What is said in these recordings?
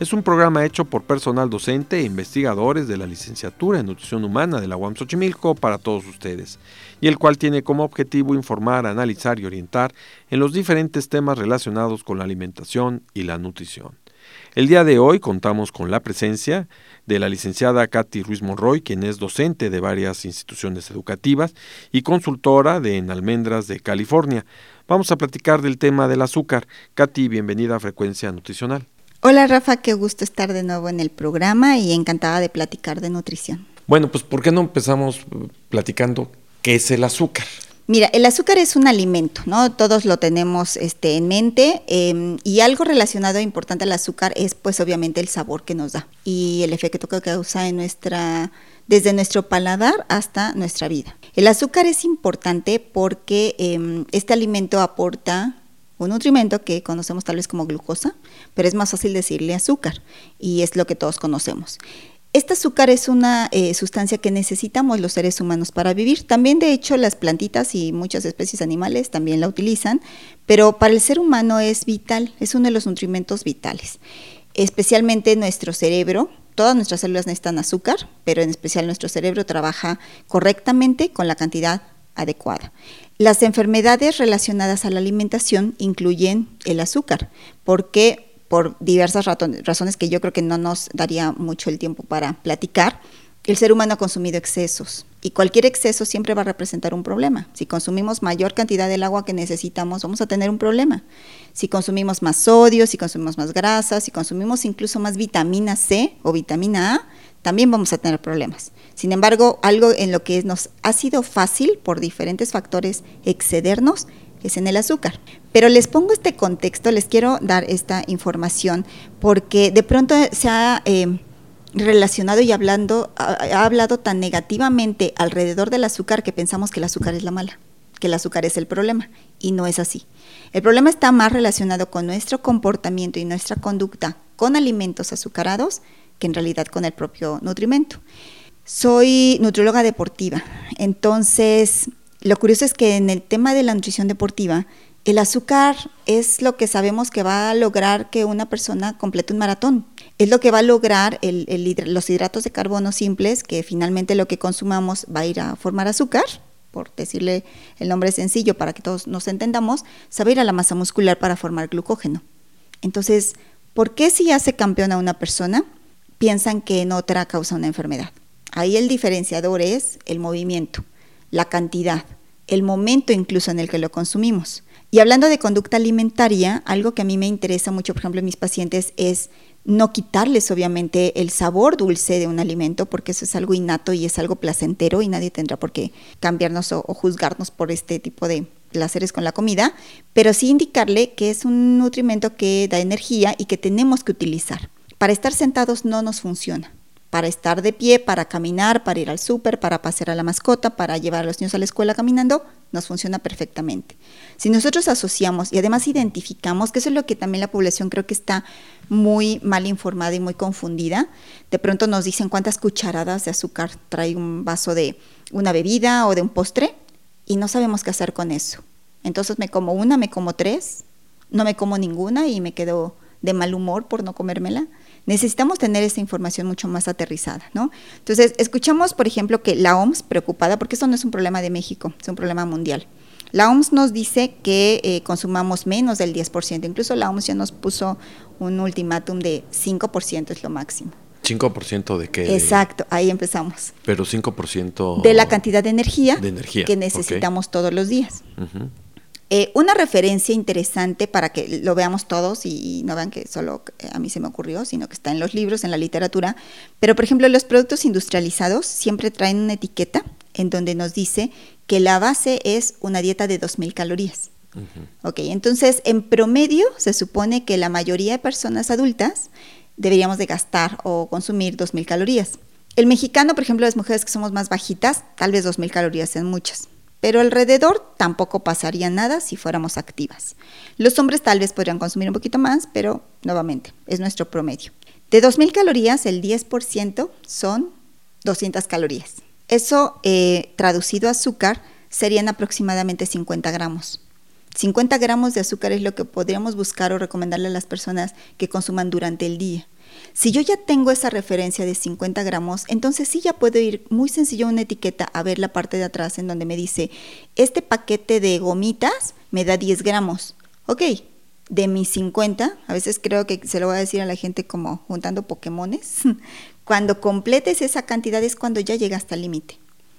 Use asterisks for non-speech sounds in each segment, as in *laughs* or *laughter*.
es un programa hecho por personal docente e investigadores de la licenciatura en nutrición humana de la UAM Xochimilco para todos ustedes, y el cual tiene como objetivo informar, analizar y orientar en los diferentes temas relacionados con la alimentación y la nutrición. El día de hoy contamos con la presencia de la licenciada Katy Ruiz Monroy, quien es docente de varias instituciones educativas y consultora de En Almendras de California. Vamos a platicar del tema del azúcar. Katy, bienvenida a Frecuencia Nutricional. Hola Rafa, qué gusto estar de nuevo en el programa y encantada de platicar de nutrición. Bueno, pues ¿por qué no empezamos eh, platicando qué es el azúcar? Mira, el azúcar es un alimento, ¿no? Todos lo tenemos este, en mente em, y algo relacionado e importante al azúcar es pues obviamente el sabor que nos da y el efecto que causa en nuestra, desde nuestro paladar hasta nuestra vida. El azúcar es importante porque em, este alimento aporta un nutrimento que conocemos tal vez como glucosa, pero es más fácil decirle azúcar y es lo que todos conocemos. Este azúcar es una eh, sustancia que necesitamos los seres humanos para vivir. También, de hecho, las plantitas y muchas especies animales también la utilizan, pero para el ser humano es vital, es uno de los nutrimentos vitales. Especialmente nuestro cerebro, todas nuestras células necesitan azúcar, pero en especial nuestro cerebro trabaja correctamente con la cantidad adecuada. Las enfermedades relacionadas a la alimentación incluyen el azúcar, porque por diversas razones que yo creo que no nos daría mucho el tiempo para platicar, el ser humano ha consumido excesos y cualquier exceso siempre va a representar un problema. Si consumimos mayor cantidad del agua que necesitamos, vamos a tener un problema. Si consumimos más sodio, si consumimos más grasas, si consumimos incluso más vitamina C o vitamina A, también vamos a tener problemas. Sin embargo, algo en lo que nos ha sido fácil por diferentes factores excedernos es en el azúcar. Pero les pongo este contexto, les quiero dar esta información porque de pronto se ha eh, relacionado y hablando, ha hablado tan negativamente alrededor del azúcar que pensamos que el azúcar es la mala, que el azúcar es el problema y no es así. El problema está más relacionado con nuestro comportamiento y nuestra conducta con alimentos azucarados que en realidad con el propio nutrimento. Soy nutrióloga deportiva, entonces lo curioso es que en el tema de la nutrición deportiva, el azúcar es lo que sabemos que va a lograr que una persona complete un maratón. Es lo que va a lograr los hidratos de carbono simples, que finalmente lo que consumamos va a ir a formar azúcar, por decirle el nombre sencillo para que todos nos entendamos, se a ir a la masa muscular para formar glucógeno. Entonces, ¿por qué si hace campeón a una persona? piensan que en otra causa una enfermedad. Ahí el diferenciador es el movimiento, la cantidad, el momento incluso en el que lo consumimos. Y hablando de conducta alimentaria, algo que a mí me interesa mucho, por ejemplo, en mis pacientes es no quitarles obviamente el sabor dulce de un alimento, porque eso es algo innato y es algo placentero y nadie tendrá por qué cambiarnos o, juzgarnos por este tipo de placeres con la comida, pero sí indicarle que es un nutrimento que da energía y que tenemos que utilizar. Para estar sentados no nos funciona. Para estar de pie, para caminar, para ir al súper, para pasear a la mascota, para llevar a los niños a la escuela caminando, nos funciona perfectamente. Si nosotros asociamos y además identificamos, que eso es lo que también la población creo que está muy mal informada y muy confundida, de pronto nos dicen cuántas cucharadas de azúcar trae un vaso de una bebida o de un postre y no sabemos qué hacer con eso. Entonces me como una, me como tres, no me como ninguna y me quedo de mal humor por no comérmela necesitamos tener esa información mucho más aterrizada, ¿no? Entonces, escuchamos, por ejemplo, que la OMS, preocupada, porque esto no es un problema de México, es un problema mundial. La OMS nos dice que eh, consumamos menos del 10%, incluso la OMS ya nos puso un ultimátum de 5% es lo máximo. 5% de qué? Exacto, ahí empezamos. Pero 5% de la cantidad de energía, de energía. que necesitamos todos los días. Eh, una referencia interesante para que lo veamos todos y, no vean que solo a mí se me ocurrió, sino que está en los libros, en la literatura. Pero, por ejemplo, los productos industrializados siempre traen una etiqueta en donde nos dice que la base es una dieta de 2.000 calorías. Ok, entonces en promedio se supone que la mayoría de personas adultas deberíamos de gastar o consumir 2.000 calorías. El mexicano, por ejemplo, las mujeres que somos más bajitas, tal vez 2.000 calorías sean muchas pero alrededor tampoco pasaría nada si fuéramos activas. Los hombres tal vez podrían consumir un poquito más, pero nuevamente es nuestro promedio. De 2.000 calorías, el 10% son 200 calorías. Eso eh, traducido a azúcar serían aproximadamente 50 gramos. 50 gramos de azúcar es lo que podríamos buscar o recomendarle a las personas que consuman durante el día. Si yo ya tengo esa referencia de 50 gramos, entonces sí ya puedo ir muy sencillo a una etiqueta a ver la parte de atrás en donde me dice, este paquete de gomitas me da 10 gramos. Ok, de mis 50, a veces creo que se lo voy a decir a la gente como juntando Pokémones, *laughs* cuando completes esa cantidad es cuando ya llega hasta el límite.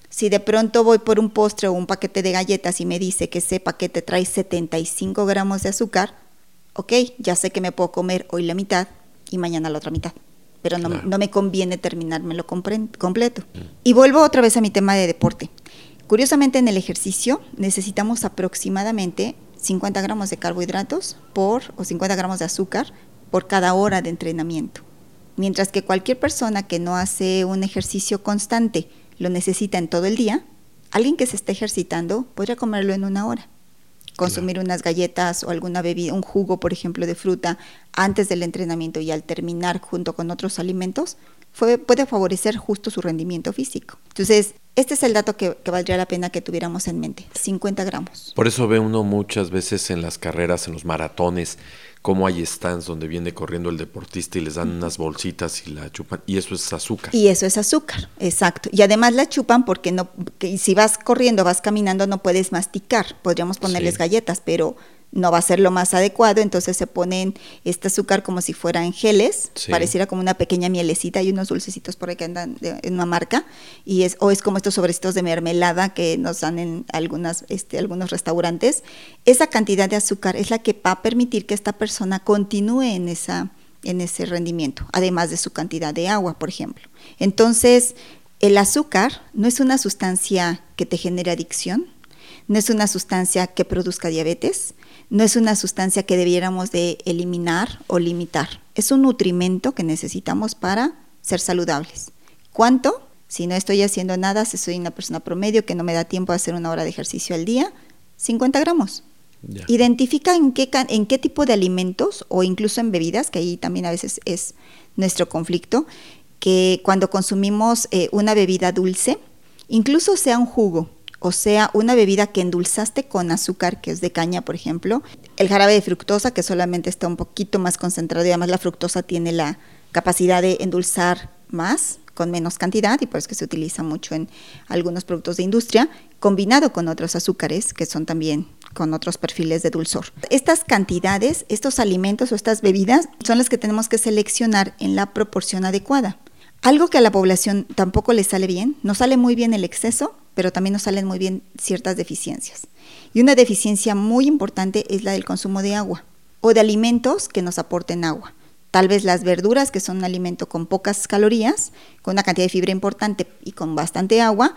Si de pronto voy por un postre o un paquete de galletas y me dice que ese paquete trae 75 gramos de azúcar, ok, ya sé que me puedo comer hoy la mitad y mañana la otra mitad. Pero no, no me conviene terminármelo completo. Mm. Y vuelvo otra vez a mi tema de deporte. Curiosamente, en el ejercicio necesitamos aproximadamente 50 gramos de carbohidratos por, o 50 gramos de azúcar por cada hora de entrenamiento. Mientras que cualquier persona que no hace un ejercicio constante lo necesita en todo el día, alguien que se está ejercitando podría comerlo en una hora consumir unas galletas o alguna bebida, un jugo, por ejemplo, de fruta antes del entrenamiento y al terminar junto con otros alimentos, puede favorecer justo su rendimiento físico. Entonces, este es el dato que, que, valdría la pena que tuviéramos en mente, 50 gramos. Por eso ve uno muchas veces en las carreras, en los maratones, cómo hay stands donde viene corriendo el deportista y les dan unas bolsitas y la chupan y eso es azúcar. Y eso es azúcar, exacto. Y además la chupan porque no que si vas corriendo, vas caminando no puedes masticar. Podríamos ponerles galletas, pero no va a ser lo más adecuado, entonces se ponen este azúcar como si fueran geles, pareciera como una pequeña mielecita y unos dulcecitos por ahí que andan en una marca, y es, o es como estos sobrecitos de mermelada que nos dan en algunas, este, algunos restaurantes. Esa cantidad de azúcar es la que va a permitir que esta persona continúe en, esa, en ese rendimiento, además de su cantidad de agua, por ejemplo. Entonces, el azúcar no es una sustancia que te genere adicción, no es una sustancia que produzca diabetes, no es una sustancia que debiéramos de eliminar o limitar. Es un nutrimento que necesitamos para ser saludables. ¿Cuánto? Si no estoy haciendo nada, si soy una persona promedio que no me da tiempo a hacer una hora de ejercicio al día, 50 gramos. Identifica en qué, en qué tipo de alimentos o incluso en bebidas, que ahí también a veces es nuestro conflicto, que cuando consumimos eh, una bebida dulce, incluso sea un jugo, o sea, una bebida que endulzaste con azúcar, que es de caña, por ejemplo, el jarabe de fructosa, que solamente está un poquito más concentrado y además la fructosa tiene la capacidad de endulzar más con menos cantidad y por eso que se utiliza mucho en algunos productos de industria, combinado con otros azúcares que son también con otros perfiles de dulzor. Estas cantidades, estos alimentos o estas bebidas son las que tenemos que seleccionar en la proporción adecuada. Algo que a la población tampoco le sale bien, no sale muy bien el exceso, pero también nos salen muy bien ciertas deficiencias. Y una deficiencia muy importante es la del consumo de agua o de alimentos que nos aporten agua. Tal vez las verduras, que son un alimento con pocas calorías, con una cantidad de fibra importante y con bastante agua,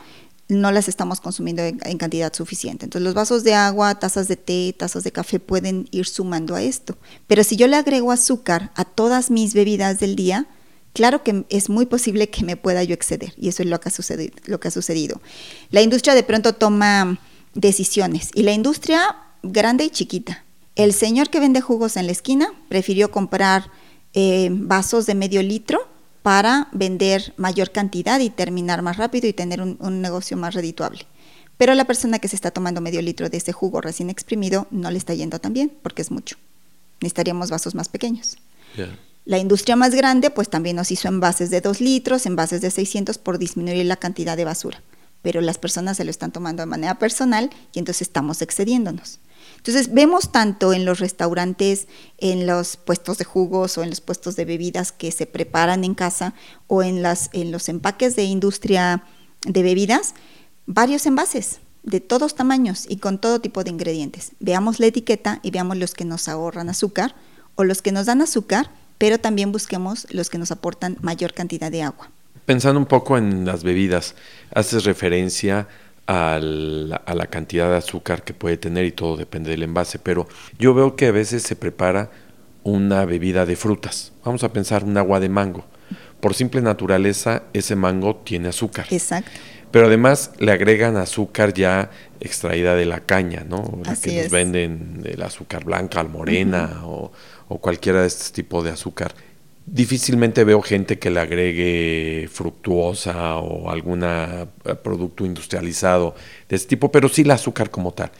no las estamos consumiendo en, cantidad suficiente. Entonces los vasos de agua, tazas de té, tazas de café pueden ir sumando a esto. Pero si yo le agrego azúcar a todas mis bebidas del día, claro que es muy posible que me pueda yo exceder y eso es lo que ha sucedido. Lo que ha sucedido. La industria de pronto toma decisiones y la industria grande y chiquita. El señor que vende jugos en la esquina prefirió comprar eh, vasos de medio litro para vender mayor cantidad y terminar más rápido y tener un, negocio más redituable. Pero la persona que se está tomando medio litro de ese jugo recién exprimido no le está yendo tan bien porque es mucho. Necesitaríamos vasos más pequeños. La industria más grande pues también nos hizo envases de 2 litros, envases de 600 por disminuir la cantidad de basura, pero las personas se lo están tomando de manera personal y entonces estamos excediéndonos. Entonces vemos tanto en los restaurantes, en los puestos de jugos o en los puestos de bebidas que se preparan en casa o en, los empaques de industria de bebidas, varios envases de todos tamaños y con todo tipo de ingredientes. Veamos la etiqueta y veamos los que nos ahorran azúcar o los que nos dan azúcar, pero también busquemos los que nos aportan mayor cantidad de agua. Pensando un poco en las bebidas, haces referencia a la, a la, cantidad de azúcar que puede tener y todo depende del envase, pero yo veo que a veces se prepara una bebida de frutas. Vamos a pensar un agua de mango. Por simple naturaleza, ese mango tiene azúcar. Exacto. Pero además le agregan azúcar ya extraída de la caña, ¿no? La Así que nos es. venden el azúcar blanca, morena o, o cualquiera de este tipo de azúcar. Difícilmente veo gente que le agregue fructuosa o algún producto industrializado de este tipo, pero sí el azúcar como tal.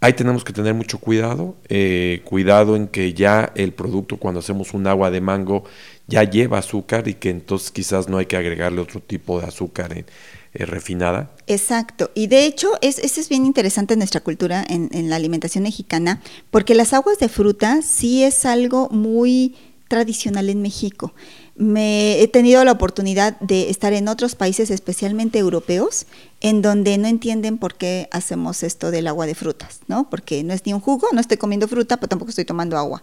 Ahí tenemos que tener mucho cuidado, eh, cuidado en que ya el producto cuando hacemos un agua de mango ya lleva azúcar y que entonces quizás no hay que agregarle otro tipo de azúcar en, eh, refinada. Exacto, y de hecho es, eso es bien interesante en nuestra cultura, en, en la alimentación mexicana, porque las aguas de fruta sí es algo muy tradicional en México. Me he tenido la oportunidad de estar en otros países, especialmente europeos, en donde no entienden por qué hacemos esto del agua de frutas, ¿no? Porque no es ni un jugo, no estoy comiendo fruta, pero tampoco estoy tomando agua.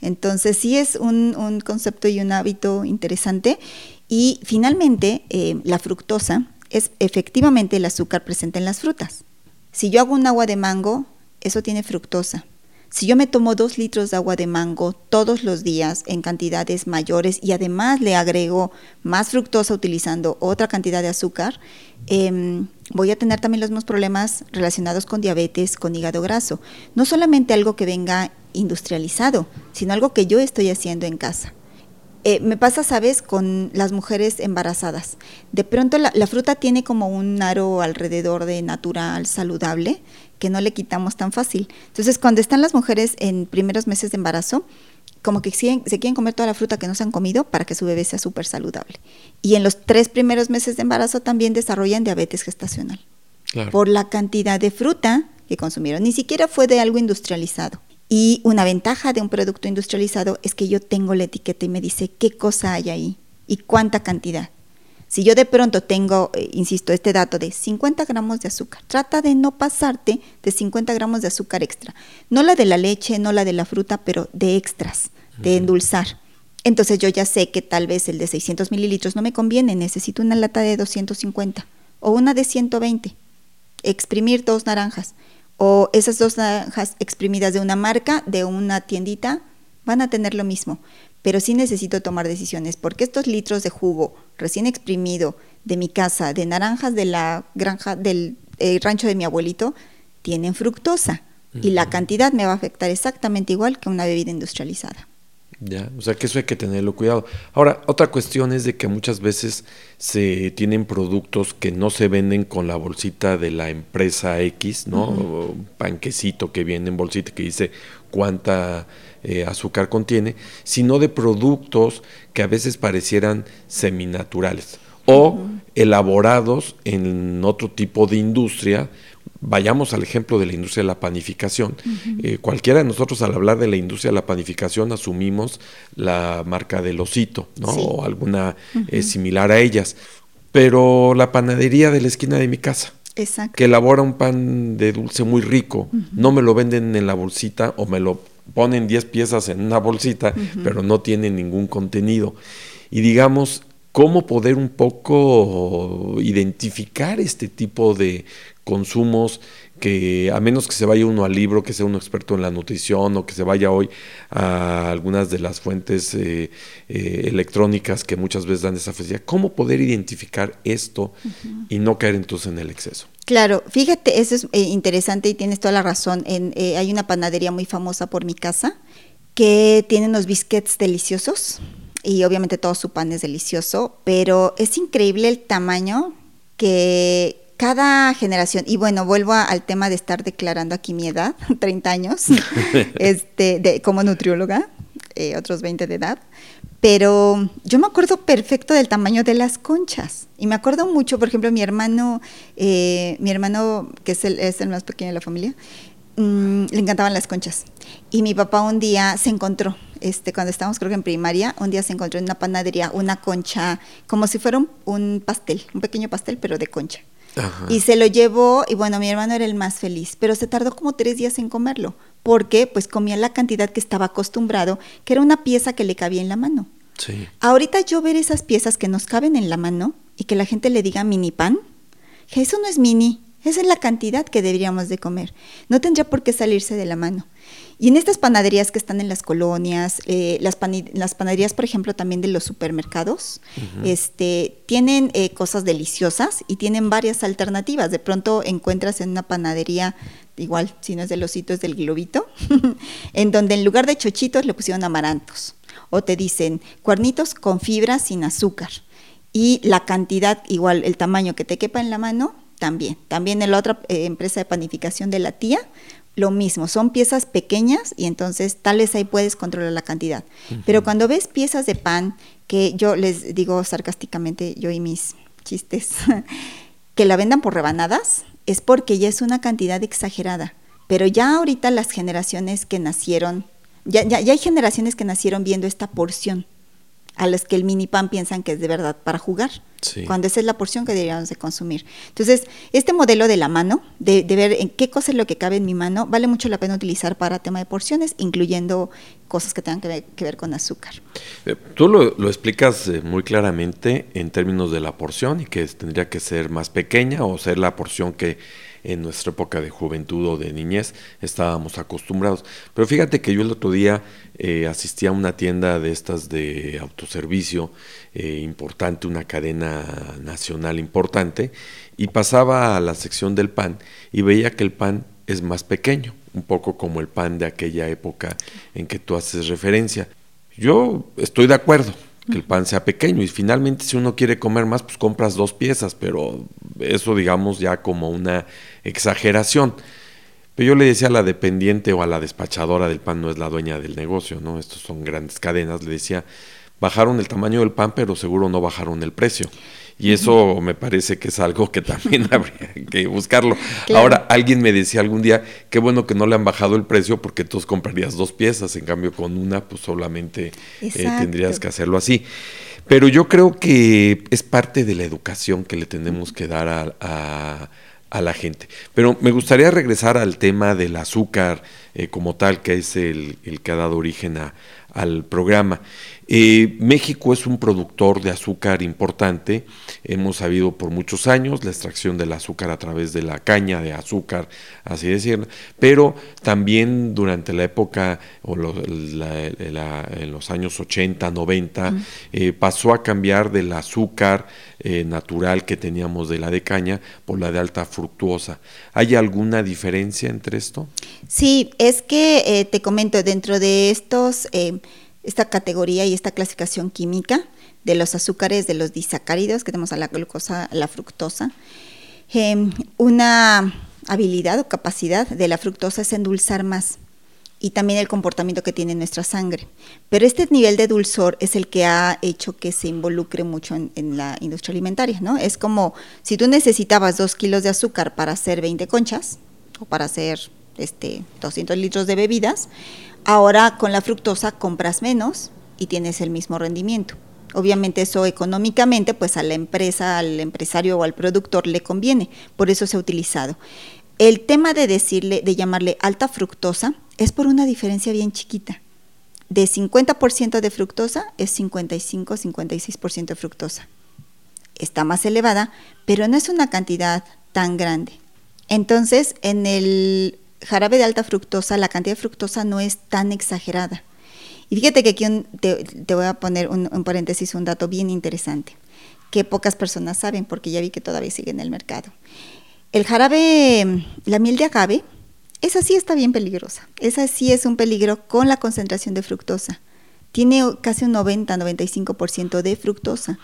Entonces sí es un, un concepto y un hábito interesante. Y finalmente, eh, la fructosa es efectivamente el azúcar presente en las frutas. Si yo hago un agua de mango, eso tiene fructosa. Si yo me tomo dos litros de agua de mango todos los días en cantidades mayores y además le agrego más fructosa utilizando otra cantidad de azúcar, eh, voy a tener también los mismos problemas relacionados con diabetes, con hígado graso. No solamente algo que venga industrializado, sino algo que yo estoy haciendo en casa. Eh, me pasa, sabes, con las mujeres embarazadas. De pronto la, la, fruta tiene como un aro alrededor de natural, saludable, que no le quitamos tan fácil. Entonces, cuando están las mujeres en primeros meses de embarazo, como que siguen, se quieren comer toda la fruta que no se han comido para que su bebé sea súper saludable. Y en los tres primeros meses de embarazo también desarrollan diabetes gestacional. Claro. Por la cantidad de fruta que consumieron. Ni siquiera fue de algo industrializado. Y una ventaja de un producto industrializado es que yo tengo la etiqueta y me dice qué cosa hay ahí y cuánta cantidad. Si yo de pronto tengo, eh, insisto, este dato de 50 gramos de azúcar, trata de no pasarte de 50 gramos de azúcar extra. No la de la leche, no la de la fruta, pero de extras, de endulzar. Entonces yo ya sé que tal vez el de 600 mililitros no me conviene, necesito una lata de 250 o una de 120. Exprimir dos naranjas o esas dos naranjas exprimidas de una marca, de una tiendita, van a tener lo mismo. Pero sí necesito tomar decisiones, porque estos litros de jugo recién exprimido de mi casa, de naranjas de la granja del eh, rancho de mi abuelito, tienen fructosa. Uh -huh. Y la cantidad me va a afectar exactamente igual que una bebida industrializada. Ya, o sea que eso hay que tenerlo cuidado. Ahora, otra cuestión es de que muchas veces se tienen productos que no se venden con la bolsita de la empresa X, ¿no? Uh -huh. Panquecito que viene en bolsita que dice cuánta eh, azúcar contiene, sino de productos que a veces parecieran seminaturales o uh -huh. elaborados en otro tipo de industria. Vayamos al ejemplo de la industria de la panificación. Uh -huh. eh, cualquiera de nosotros al hablar de la industria de la panificación asumimos la marca del osito, ¿no? Sí. O alguna uh -huh. eh, similar a ellas. Pero la panadería de la esquina de mi casa, Exacto. que elabora un pan de dulce muy rico, uh -huh. no me lo venden en la bolsita o me lo ponen 10 piezas en una bolsita, pero no tienen ningún contenido. Y digamos, ¿cómo poder un poco identificar este tipo de consumos que a menos que se vaya uno al libro, que sea uno experto en la nutrición o que se vaya hoy a algunas de las fuentes eh, eh, electrónicas que muchas veces dan esa facilidad, ¿cómo poder identificar esto y no caer entonces en el exceso? Claro, fíjate, eso es eh, interesante y tienes toda la razón. Hay una panadería muy famosa por mi casa que tiene unos biscuits deliciosos y obviamente todo su pan es delicioso, pero es increíble el tamaño que cada generación, y bueno, vuelvo a, al tema de estar declarando aquí mi edad, *laughs* 30 años, *laughs* este, de, como nutrióloga, eh, otros 20 de edad, pero yo me acuerdo perfecto del tamaño de las conchas. Y me acuerdo mucho, por ejemplo, mi hermano, eh, mi hermano, que es el, es el, más pequeño de la familia, mmm, le encantaban las conchas. Y mi papá un día se encontró, este, cuando estábamos creo que en primaria, un día se encontró en una panadería una concha, como si fuera un, un pastel, un pequeño pastel, pero de concha. Y se lo llevó y bueno, mi hermano era el más feliz, pero se tardó como tres días en comerlo, porque pues comía la cantidad que estaba acostumbrado, que era una pieza que le cabía en la mano. Sí. Ahorita yo ver esas piezas que nos caben en la mano y que la gente le diga mini pan, que eso no es mini, esa es la cantidad que deberíamos de comer. No tendría por qué salirse de la mano. Y en estas panaderías que están en las colonias, eh, las, las, panaderías, por ejemplo, también de los supermercados, este, tienen eh, cosas deliciosas y tienen varias alternativas. De pronto encuentras en una panadería, igual, si no es de los sitios del globito, *laughs* en donde en lugar de chochitos le pusieron amarantos. O te dicen cuernitos con fibra sin azúcar. Y la cantidad, igual, el tamaño que te quepa en la mano, también. También en la otra eh, empresa de panificación de la tía, lo mismo, son piezas pequeñas y entonces tal vez ahí puedes controlar la cantidad. Pero cuando ves piezas de pan, que yo les digo sarcásticamente, yo y mis chistes, *laughs* que la vendan por rebanadas, es porque ya es una cantidad exagerada. Pero ya ahorita las generaciones que nacieron, ya, ya, ya hay generaciones que nacieron viendo esta porción a las que el mini pan piensan que es de verdad para jugar, cuando esa es la porción que deberíamos de consumir. Entonces, este modelo de la mano, de, ver en qué cosa es lo que cabe en mi mano, vale mucho la pena utilizar para tema de porciones, incluyendo cosas que tengan que ver, con azúcar. Eh, tú lo, explicas eh, muy claramente en términos de la porción y que tendría que ser más pequeña o ser la porción que en nuestra época de juventud o de niñez estábamos acostumbrados. Pero fíjate que yo el otro día eh, asistí a una tienda de estas de autoservicio eh, importante, una cadena nacional importante, y pasaba a la sección del pan y veía que el pan es más pequeño, un poco como el pan de aquella época en que tú haces referencia. Yo estoy de acuerdo, que el pan sea pequeño y finalmente si uno quiere comer más pues compras dos piezas, pero eso digamos ya como una exageración. Pero yo le decía a la dependiente o a la despachadora del pan, no es la dueña del negocio, ¿no? Estos son grandes cadenas, le decía, bajaron el tamaño del pan, pero seguro no bajaron el precio. Y eso me parece que es algo que también *laughs* habría que buscarlo. Ahora, alguien me decía algún día, qué bueno que no le han bajado el precio porque tú comprarías dos piezas, en cambio con una, pues solamente eh, tendrías que hacerlo así. Pero yo creo que es parte de la educación que le tenemos que dar a, la gente. Pero me gustaría regresar al tema del azúcar eh, como tal, que es el, el, que ha dado origen a, al programa. Eh, México es un productor de azúcar importante, hemos sabido por muchos años la extracción del azúcar a través de la caña de azúcar, así decirlo, pero también durante la época, o en los años 80, 90, eh, pasó a cambiar del azúcar eh, natural que teníamos de la de caña por la de alta fructuosa. ¿Hay alguna diferencia entre esto? Sí, es que te comento, dentro de estos esta categoría y esta clasificación química de los azúcares, de los disacáridos, que tenemos a la glucosa, la fructosa. Em, una habilidad o capacidad de la fructosa es endulzar más y también el comportamiento que tiene nuestra sangre. Pero este nivel de dulzor es el que ha hecho que se involucre mucho en, en, la industria alimentaria, ¿no? Es como si tú necesitabas dos kilos de azúcar para hacer 20 conchas o para hacer este, 200 litros de bebidas, Ahora con la fructosa compras menos y tienes el mismo rendimiento. Obviamente eso económicamente pues a la empresa, al empresario o al productor le conviene, por eso se ha utilizado. El tema de decirle, de llamarle alta fructosa, es por una diferencia bien chiquita. De 50% de fructosa es 55-56% de fructosa. Está más elevada, pero no es una cantidad tan grande. Entonces, en el jarabe de alta fructosa, la cantidad de fructosa no es tan exagerada. Y fíjate que aquí te, voy a poner un, paréntesis, un dato bien interesante, que pocas personas saben, porque ya vi que todavía sigue en el mercado. El jarabe, la miel de agave, esa sí está bien peligrosa. Esa sí es un peligro con la concentración de fructosa. Tiene casi un 90-95% de fructosa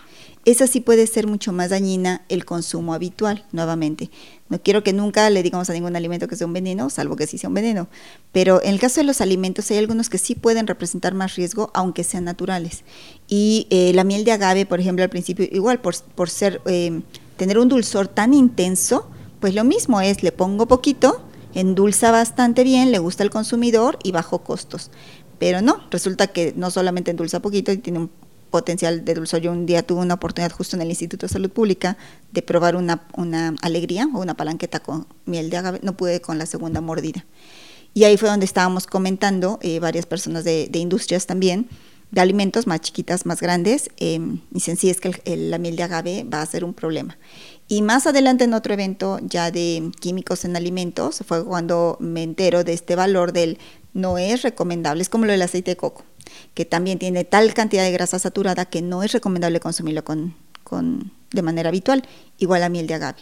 esa sí puede ser mucho más dañina el consumo habitual, nuevamente. No quiero que nunca le digamos a ningún alimento que sea un veneno, salvo que sí sea un veneno. Pero en el caso de los alimentos hay algunos que sí pueden representar más riesgo, aunque sean naturales. Y eh, la miel de agave, por ejemplo, al principio, igual por, por ser, eh, tener un dulzor tan intenso, pues lo mismo es, le pongo poquito, endulza bastante bien, le gusta al consumidor y bajo costos. Pero no, resulta que no solamente endulza poquito y tiene un potencial de dulzor. Yo un día tuve una oportunidad justo en el Instituto de Salud Pública de probar una, una alegría o una palanqueta con miel de agave. No pude con la segunda mordida. Y ahí fue donde estábamos comentando, eh, varias personas de, industrias también, de alimentos más chiquitas, más grandes, eh, dicen, sí, es que la miel de agave va a ser un problema. Y más adelante en otro evento ya de químicos en alimentos, fue cuando me entero de este valor del no es recomendable, es como lo del aceite de coco, que también tiene tal cantidad de grasa saturada que no es recomendable consumirlo con, con, de manera habitual, igual la miel de agave.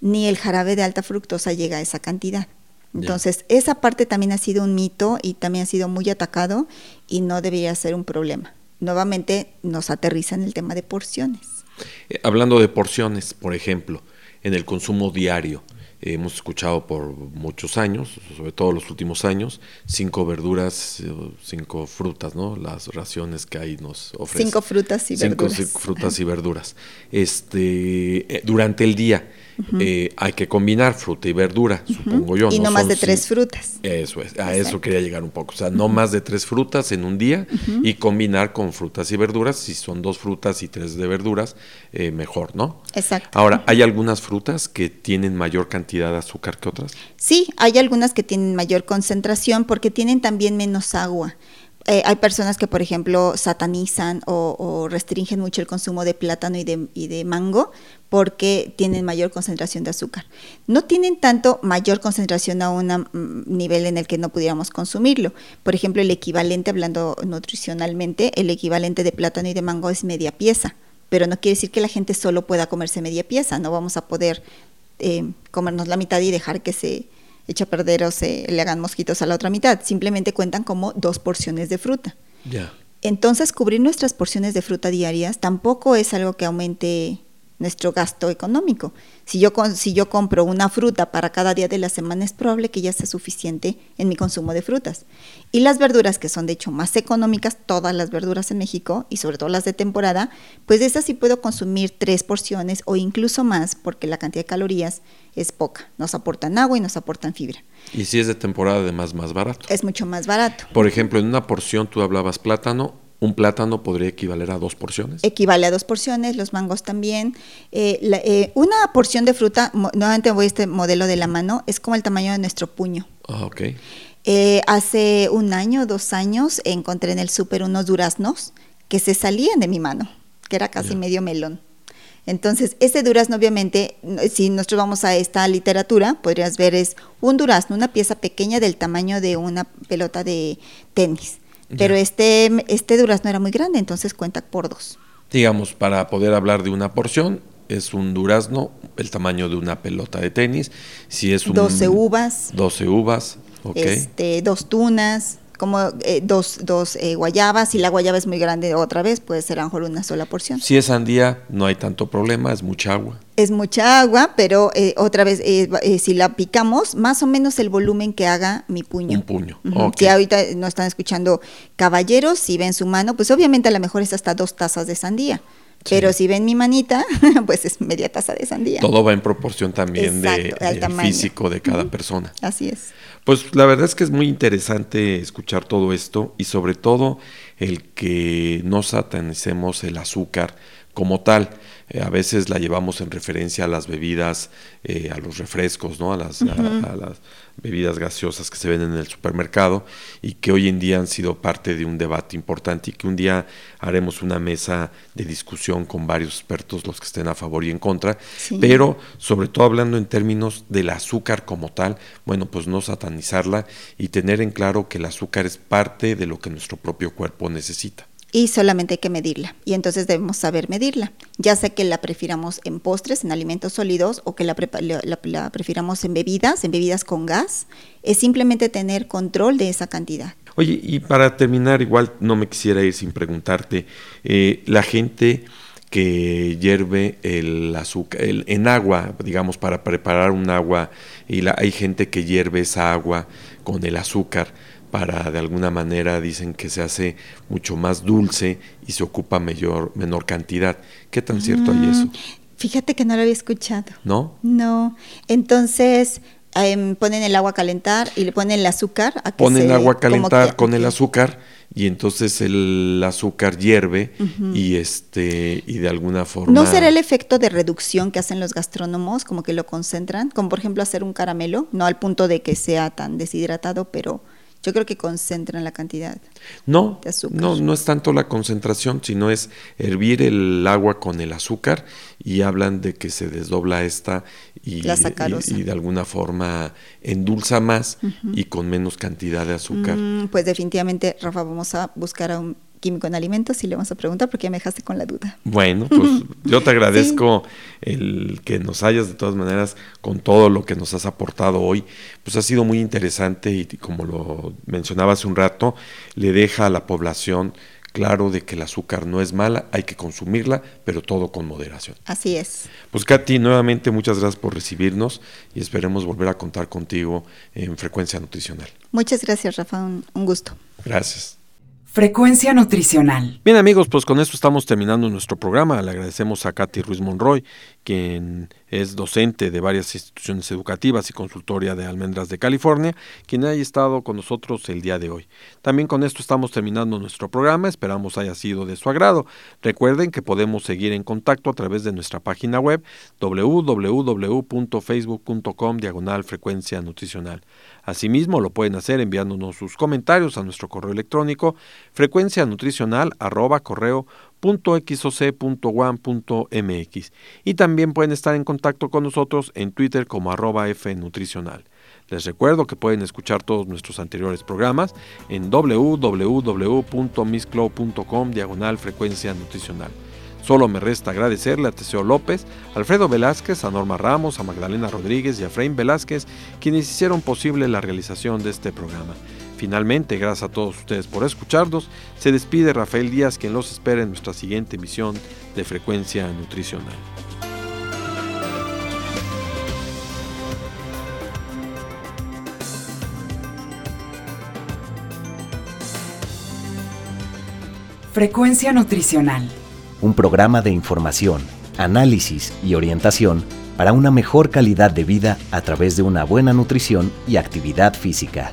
Ni el jarabe de alta fructosa llega a esa cantidad. Entonces, esa parte también ha sido un mito y también ha sido muy atacado y no debería ser un problema. Nuevamente nos aterriza en el tema de porciones. Eh, hablando de porciones, por ejemplo, en el consumo diario, hemos escuchado por muchos años, sobre todo los últimos años, cinco verduras, eh, cinco frutas, ¿no? Las raciones que ahí nos ofrecen. Cinco frutas y verduras. Cinco frutas y verduras. Este, eh, durante el día eh, hay que combinar fruta y verdura, supongo yo. Y no, más de tres frutas. Eso es, a eso quería llegar un poco. O sea, no más de tres frutas en un día y combinar con frutas y verduras. Si son dos frutas y tres de verduras, eh, mejor, ¿no? Exacto. Ahora, ¿hay algunas frutas que tienen mayor cantidad de azúcar que otras? Sí, hay algunas que tienen mayor concentración porque tienen también menos agua. Eh, hay personas que, por ejemplo, satanizan o, restringen mucho el consumo de plátano y de, y de, mango porque tienen mayor concentración de azúcar. No tienen tanto mayor concentración a un mm, nivel en el que no pudiéramos consumirlo. Por ejemplo, el equivalente, hablando nutricionalmente, el equivalente de plátano y de mango es media pieza, pero no quiere decir que la gente solo pueda comerse media pieza. No vamos a poder eh, comernos la mitad y dejar que se echa a perder o se le hagan mosquitos a la otra mitad. Simplemente cuentan como dos porciones de fruta. Entonces, cubrir nuestras porciones de fruta diarias tampoco es algo que aumente nuestro gasto económico. Si yo, si yo compro una fruta para cada día de la semana, es probable que ya sea suficiente en mi consumo de frutas. Y las verduras, que son de hecho más económicas, todas las verduras en México, y sobre todo las de temporada, pues de esas sí puedo consumir tres porciones o incluso más, porque la cantidad de calorías es poca. Nos aportan agua y nos aportan fibra. Y si es de temporada, además más barato. Es mucho más barato. Por ejemplo, en una porción tú hablabas plátano, un plátano podría equivaler a dos porciones. Equivale a dos porciones, los mangos también. Eh, eh, una porción de fruta, nuevamente voy a este modelo de la mano, es como el tamaño de nuestro puño. Ah, ok. Eh, hace un año, dos años, encontré en el súper unos duraznos que se salían de mi mano, que era casi medio melón. Entonces, ese durazno, obviamente, si nosotros vamos a esta literatura, podrías ver es un durazno, una pieza pequeña del tamaño de una pelota de tenis. Pero este, este durazno era muy grande, entonces cuenta por dos. Digamos, para poder hablar de una porción, es un durazno el tamaño de una pelota de tenis. Si es un, 12 uvas. 12 uvas, ok. Este, dos tunas, como eh, dos, dos eh, guayabas, si la guayaba es muy grande otra vez, puede ser a lo mejor una sola porción. Si es sandía, no hay tanto problema, es mucha agua. Es mucha agua, pero eh, otra vez, si la picamos, más o menos el volumen que haga mi puño. Un puño. Si ahorita no están escuchando caballeros, si ven su mano, pues obviamente a lo mejor es hasta dos tazas de sandía. Pero si ven mi manita, *laughs* pues es media taza de sandía. Todo va en proporción también de, físico de cada persona. Así es. Pues la verdad es que es muy interesante escuchar todo esto y sobre todo el que no satanicemos el azúcar como tal. Eh, a veces la llevamos en referencia a las bebidas, eh, a los refrescos, ¿no? A las, a, las bebidas gaseosas que se venden en el supermercado y que hoy en día han sido parte de un debate importante y que un día haremos una mesa de discusión con varios expertos, los que estén a favor y en contra, pero sobre todo hablando en términos del azúcar como tal, bueno, pues no satanizarla y tener en claro que el azúcar es parte de lo que nuestro propio cuerpo necesita y solamente hay que medirla. Y entonces debemos saber medirla. Ya sea que la prefiramos en postres, en alimentos sólidos, o que la, la, prefiramos en bebidas, en bebidas con gas, es simplemente tener control de esa cantidad. Oye, y para terminar, igual no me quisiera ir sin preguntarte, eh, la gente que hierve el azúcar en agua, digamos, para preparar un agua, y la, hay gente que hierve esa agua con el azúcar para de alguna manera dicen que se hace mucho más dulce y se ocupa mayor, menor cantidad. ¿Qué tan cierto hay eso? Mm, fíjate que no lo había escuchado. ¿No? No. Entonces, em, ponen el agua a calentar y le ponen el azúcar. A ponen agua a calentar con el azúcar y entonces el azúcar hierve y este y de alguna forma ¿No será el efecto de reducción que hacen los gastrónomos, como que lo concentran, como por ejemplo hacer un caramelo, no al punto de que sea tan deshidratado, pero yo creo que concentran la cantidad no, de azúcar. No, no es tanto la concentración, sino es hervir el agua con el azúcar y hablan de que se desdobla esta y, y, de alguna forma endulza más y con menos cantidad de azúcar. Mm, pues definitivamente, Rafa, vamos a buscar a un químico en alimentos y le vamos a preguntar porque ya me dejaste con la duda. Bueno, pues *laughs* yo te agradezco el que nos hayas de todas maneras con todo lo que nos has aportado hoy. Pues ha sido muy interesante y como lo mencionaba hace un rato, le deja a la población claro de que el azúcar no es mala, hay que consumirla, pero todo con moderación. Así es. Pues Katy, nuevamente muchas gracias por recibirnos y esperemos volver a contar contigo en Frecuencia Nutricional. Muchas gracias, Rafa, un, un gusto. Gracias. Frecuencia nutricional. Bien amigos, pues con esto estamos terminando nuestro programa. Le agradecemos a Katy Ruiz Monroy, quien es docente de varias instituciones educativas y consultoria de Almendras de California, quien haya estado con nosotros el día de hoy. También con esto estamos terminando nuestro programa, esperamos haya sido de su agrado. Recuerden que podemos seguir en contacto a través de nuestra página web www.facebook.com diagonal frecuencia nutricional. Asimismo, lo pueden hacer enviándonos sus comentarios a nuestro correo electrónico frecuencia nutricional arroba correo .xoc.1.mx y también pueden estar en contacto con nosotros en Twitter como arroba fnutricional. Les recuerdo que pueden escuchar todos nuestros anteriores programas en www.misclow.com diagonal frecuencia nutricional. Solo me resta agradecerle a Teseo López, Alfredo Velázquez, a Norma Ramos, a Magdalena Rodríguez y a Efraín Velázquez, quienes hicieron posible la realización de este programa. Finalmente, gracias a todos ustedes por escucharnos, se despide Rafael Díaz, quien los espera en nuestra siguiente emisión de Frecuencia Nutricional. Frecuencia Nutricional. Un programa de información, análisis y orientación para una mejor calidad de vida a través de una buena nutrición y actividad física.